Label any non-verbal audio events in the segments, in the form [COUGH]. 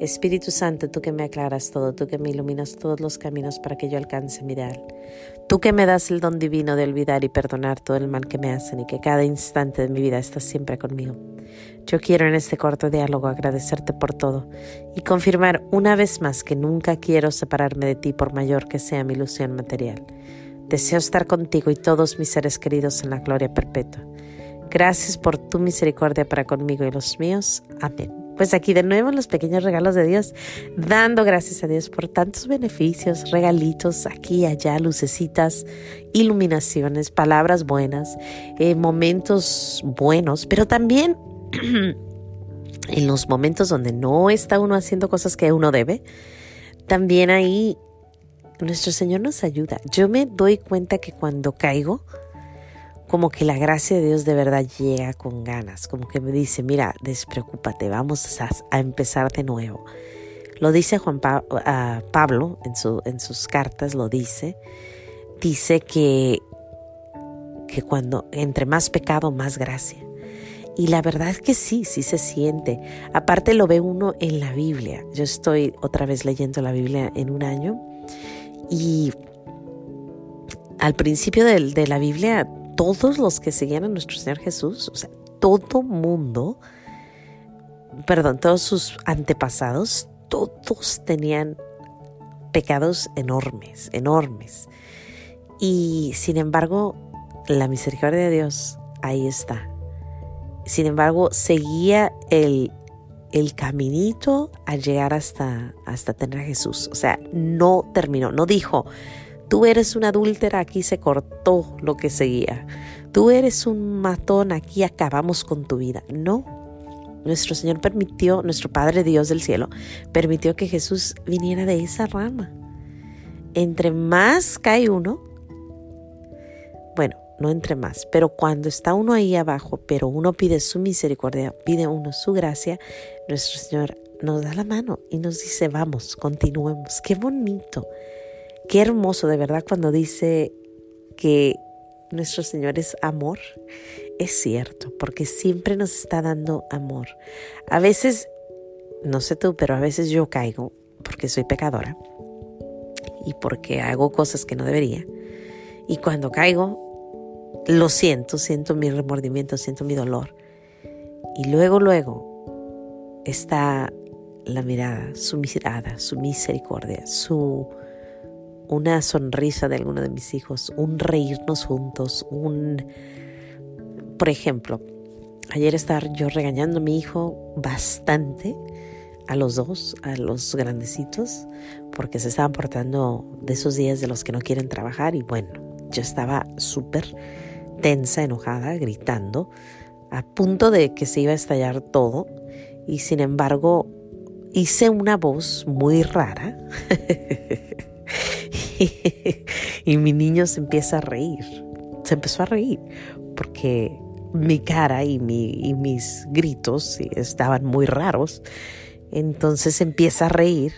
Espíritu Santo, tú que me aclaras todo, tú que me iluminas todos los caminos para que yo alcance mi ideal. Tú que me das el don divino de olvidar y perdonar todo el mal que me hacen y que cada instante de mi vida estás siempre conmigo. Yo quiero en este corto diálogo agradecerte por todo y confirmar una vez más que nunca quiero separarme de ti por mayor que sea mi ilusión material. Deseo estar contigo y todos mis seres queridos en la gloria perpetua. Gracias por tu misericordia para conmigo y los míos. Amén. Pues aquí de nuevo los pequeños regalos de Dios, dando gracias a Dios por tantos beneficios, regalitos aquí y allá, lucecitas, iluminaciones, palabras buenas, eh, momentos buenos, pero también [CLEARS THROAT] en los momentos donde no está uno haciendo cosas que uno debe, también ahí nuestro Señor nos ayuda. Yo me doy cuenta que cuando caigo, como que la gracia de Dios de verdad llega con ganas, como que me dice, mira, despreocúpate, vamos a, empezar de nuevo. Lo dice Juan Pablo en, su, en sus cartas, lo dice, dice que, que cuando entre más pecado, más gracia. Y la verdad es que sí, sí se siente. Aparte lo ve uno en la Biblia. Yo estoy otra vez leyendo la Biblia en un año y al principio de la Biblia todos los que seguían a nuestro Señor Jesús, o sea, todo mundo, perdón, todos sus antepasados, todos tenían pecados enormes, enormes. Y sin embargo, la misericordia de Dios ahí está. Sin embargo, seguía el, el caminito a llegar hasta, hasta tener a Jesús. O sea, no terminó, no dijo, Tú eres una adúltera, aquí se cortó lo que seguía. Tú eres un matón, aquí acabamos con tu vida. No. Nuestro Señor permitió, nuestro Padre Dios del cielo, permitió que Jesús viniera de esa rama. Entre más cae uno, bueno, no entre más, pero cuando está uno ahí abajo, pero uno pide su misericordia, pide uno su gracia, nuestro Señor nos da la mano y nos dice, vamos, continuemos. Qué bonito. Qué hermoso de verdad cuando dice que nuestro Señor es amor. Es cierto, porque siempre nos está dando amor. A veces, no sé tú, pero a veces yo caigo porque soy pecadora y porque hago cosas que no debería. Y cuando caigo, lo siento, siento mi remordimiento, siento mi dolor. Y luego, luego está la mirada, su mirada, su misericordia, su una sonrisa de alguno de mis hijos, un reírnos juntos, un... Por ejemplo, ayer estaba yo regañando a mi hijo bastante, a los dos, a los grandecitos, porque se estaban portando de esos días de los que no quieren trabajar y bueno, yo estaba súper tensa, enojada, gritando, a punto de que se iba a estallar todo y sin embargo hice una voz muy rara [LAUGHS] [LAUGHS] y mi niño se empieza a reír. Se empezó a reír porque mi cara y, mi, mis gritos estaban muy raros. Entonces empieza a reír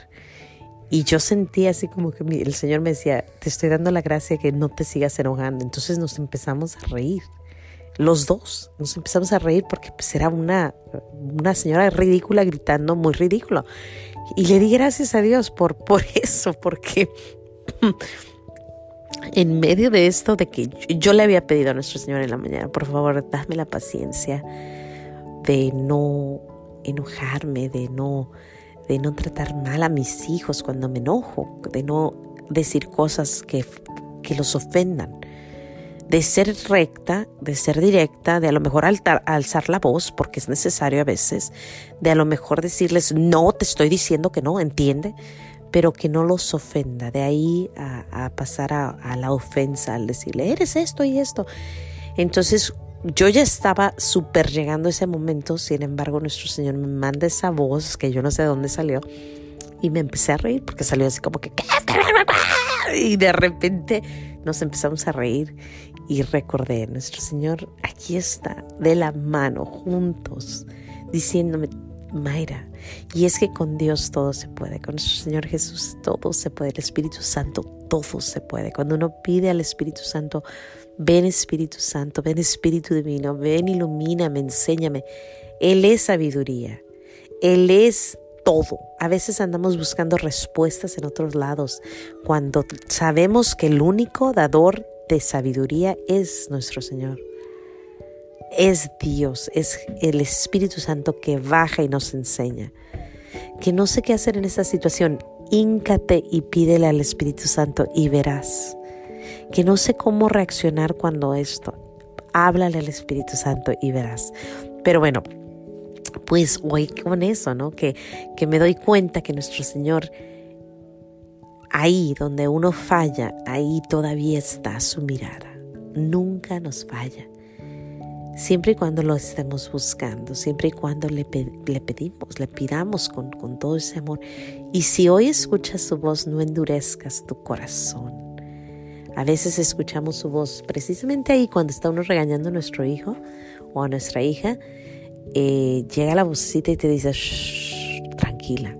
y yo sentí así como que el Señor me decía, te estoy dando la gracia que no te sigas enojando. Entonces nos empezamos a reír. Los dos nos empezamos a reír porque pues, era una, una señora ridícula gritando muy ridículo. Y le di gracias a Dios por, por [LAUGHS] eso, porque [LAUGHS] en medio de esto, de que yo le había pedido a nuestro Señor en la mañana, por favor, dame la paciencia de no enojarme, de no, de no tratar mal a mis hijos cuando me enojo, de no decir cosas que, que los ofendan, de ser recta, de ser directa, de a lo mejor alzar la voz, porque es necesario a veces, de a lo mejor decirles, no, te estoy diciendo que no, entiende, pero que no los ofenda. De ahí a, pasar a, la ofensa, al decirle, eres esto y esto. Entonces yo ya estaba súper llegando a ese momento, sin embargo nuestro Señor me manda esa voz que yo no sé de dónde salió y me empecé a reír porque salió así como que, y de repente nos empezamos a reír y recordé, nuestro Señor aquí está, de la mano, juntos, diciéndome, Mayra, y es que con Dios todo se puede, con nuestro Señor Jesús todo se puede, el Espíritu Santo todo se puede. Cuando uno pide al Espíritu Santo, ven Espíritu Santo, ven Espíritu Divino, ven, ilumíname, enséñame. Él es sabiduría, Él es todo. A veces andamos buscando respuestas en otros lados cuando sabemos que el único dador de sabiduría es nuestro Señor. Es Dios, es el Espíritu Santo que baja y nos enseña. Que no sé qué hacer en esta situación, íncate y pídele al Espíritu Santo y verás. Que no sé cómo reaccionar cuando esto, háblale al Espíritu Santo y verás. Pero bueno, pues hoy con eso, ¿no? Que, que me doy cuenta que nuestro Señor, ahí donde uno falla, ahí todavía está su mirada. Nunca nos falla. Siempre y cuando lo estemos buscando, siempre y cuando le, le pedimos, le pidamos con, con todo ese amor. Y si hoy escuchas su voz, no endurezcas tu corazón. A veces escuchamos su voz precisamente ahí cuando está uno regañando a nuestro hijo o a nuestra hija eh, llega la vocecita y te dice, tranquila.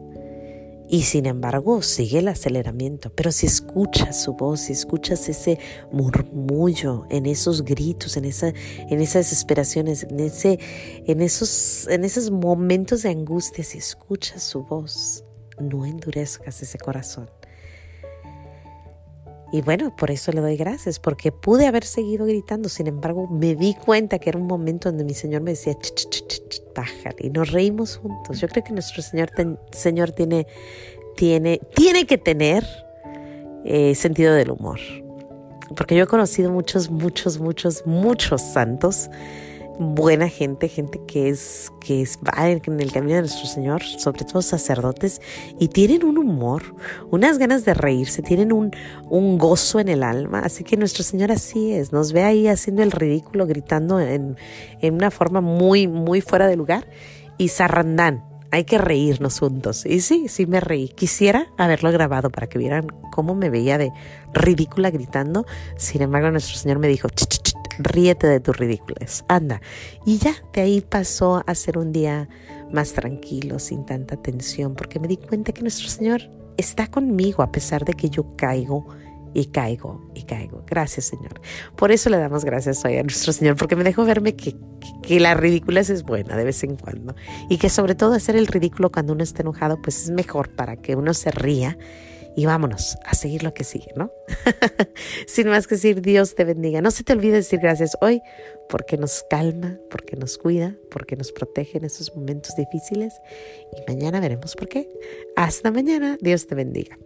Y sin embargo sigue el aceleramiento. Pero si escuchas su voz, escuchas ese murmullo, en esos gritos, en, esa, en esas desesperaciones, en, ese, en, esos, en esos momentos de angustia, si escuchas su voz, no endurezcas ese corazón. Y bueno, por eso le doy gracias, porque pude haber seguido gritando, sin embargo, me di cuenta que era un momento donde mi Señor me decía, bájale, y nos reímos juntos. Yo creo que nuestro Señor, Señor tiene, tiene, tiene que tener eh, sentido del humor, porque yo he conocido muchos, muchos, muchos, muchos santos buena gente, gente que es que es, va en el camino de nuestro Señor, sobre todo sacerdotes, y tienen un humor, unas ganas de reírse, tienen un, un gozo en el alma. Así que nuestro Señor así es, nos ve ahí haciendo el ridículo, gritando en, en una forma muy, muy fuera de lugar, y zarrandán. Hay que reírnos juntos. Y sí, sí me reí. Quisiera haberlo grabado para que vieran cómo me veía de ridícula gritando. Sin embargo, nuestro Señor me dijo, ch, ríete de tus ridículas, anda. Y ya, de ahí pasó a ser un día más tranquilo, sin tanta tensión, porque me di cuenta que nuestro Señor está conmigo a pesar de que yo caigo y caigo y caigo. Gracias, Señor. Por eso le damos gracias hoy a nuestro Señor, porque me dejó verme que, que, la ridiculez es buena de vez en cuando y que sobre todo hacer el ridículo cuando uno está enojado, pues es mejor para que uno se ría y vámonos a seguir lo que sigue, ¿no? [LAUGHS] Sin más que decir, Dios te bendiga. No se te olvide decir gracias hoy porque nos calma, porque nos cuida, porque nos protege en esos momentos difíciles y mañana veremos por qué. Hasta mañana, Dios te bendiga.